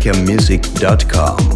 balearicamusic.com.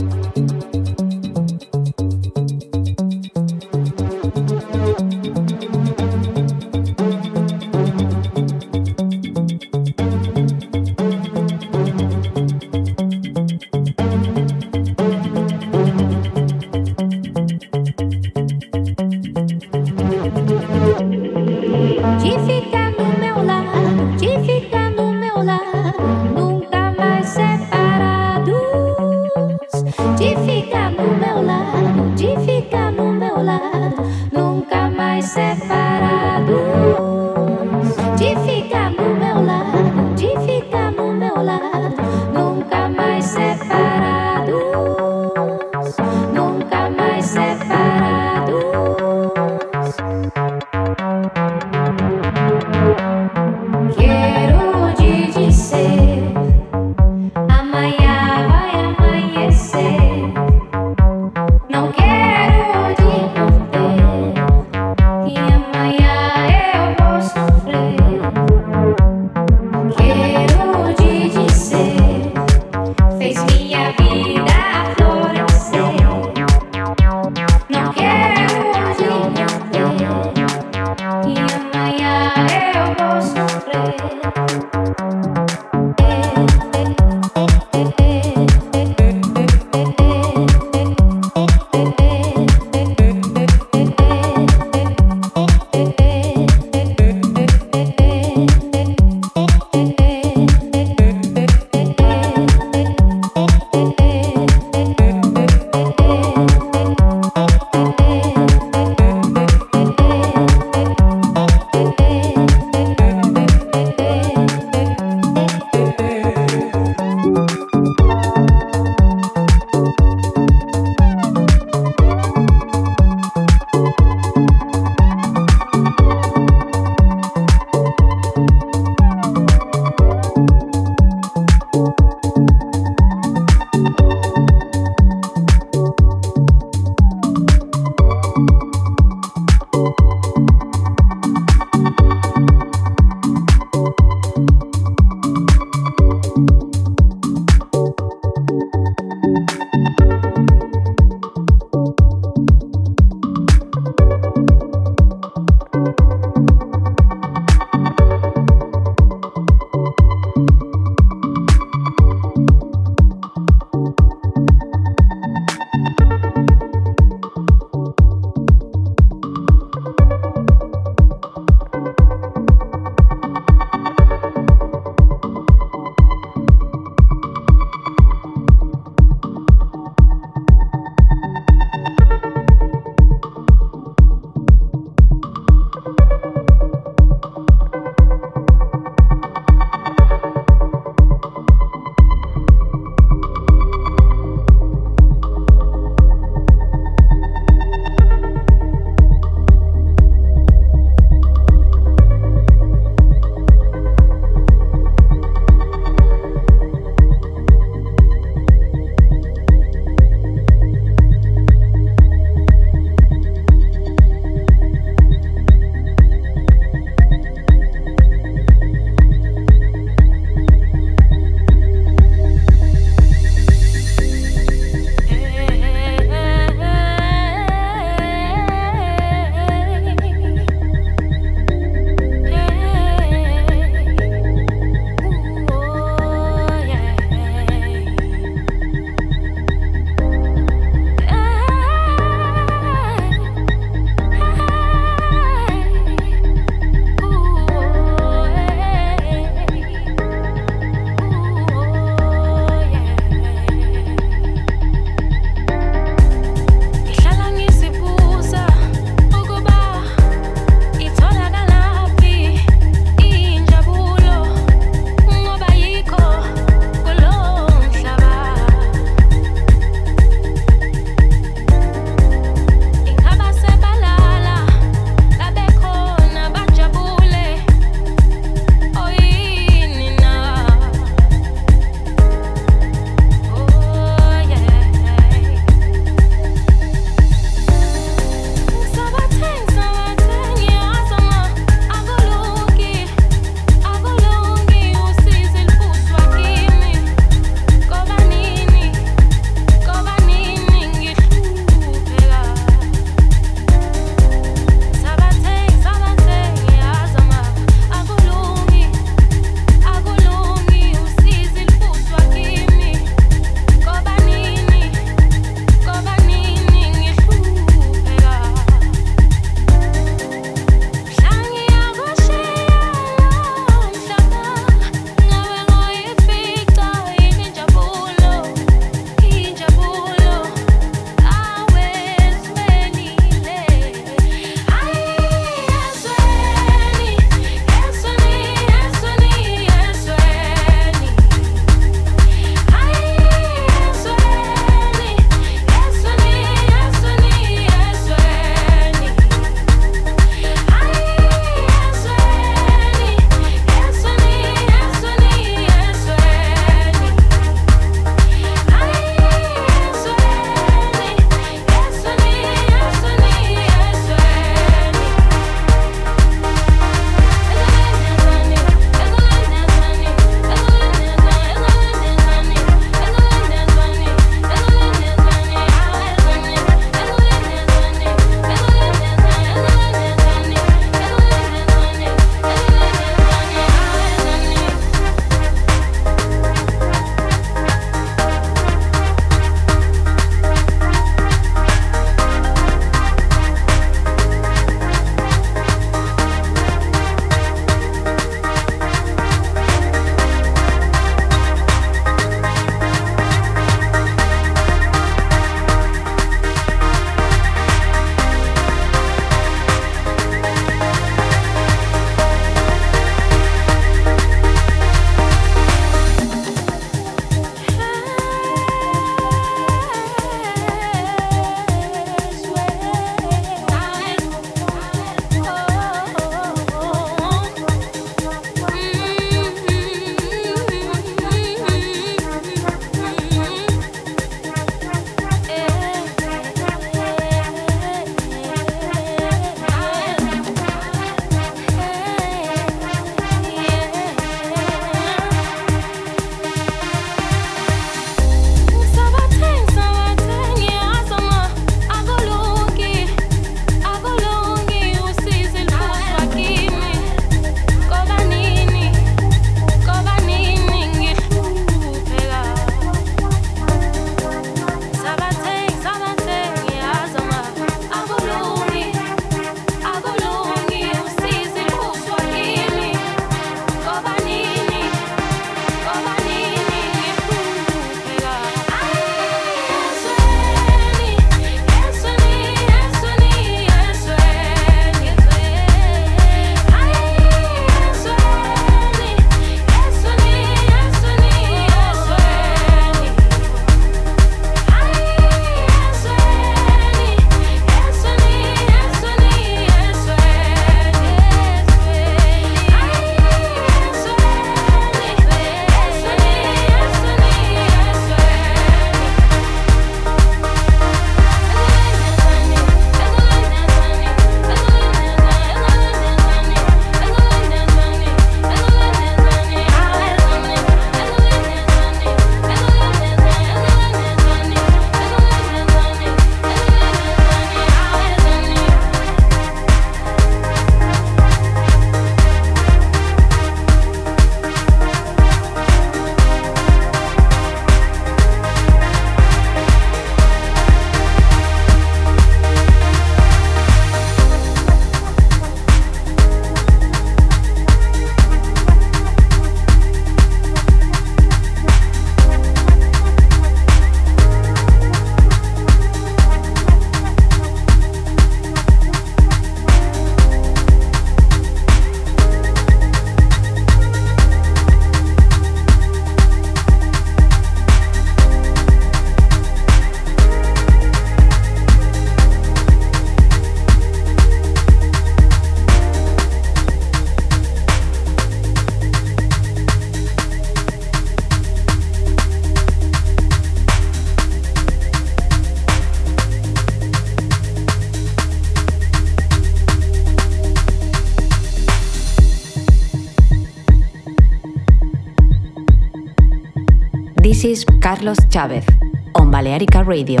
This is Carlos Chavez on Balearica Radio.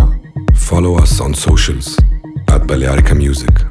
Follow us on socials at Balearica Music.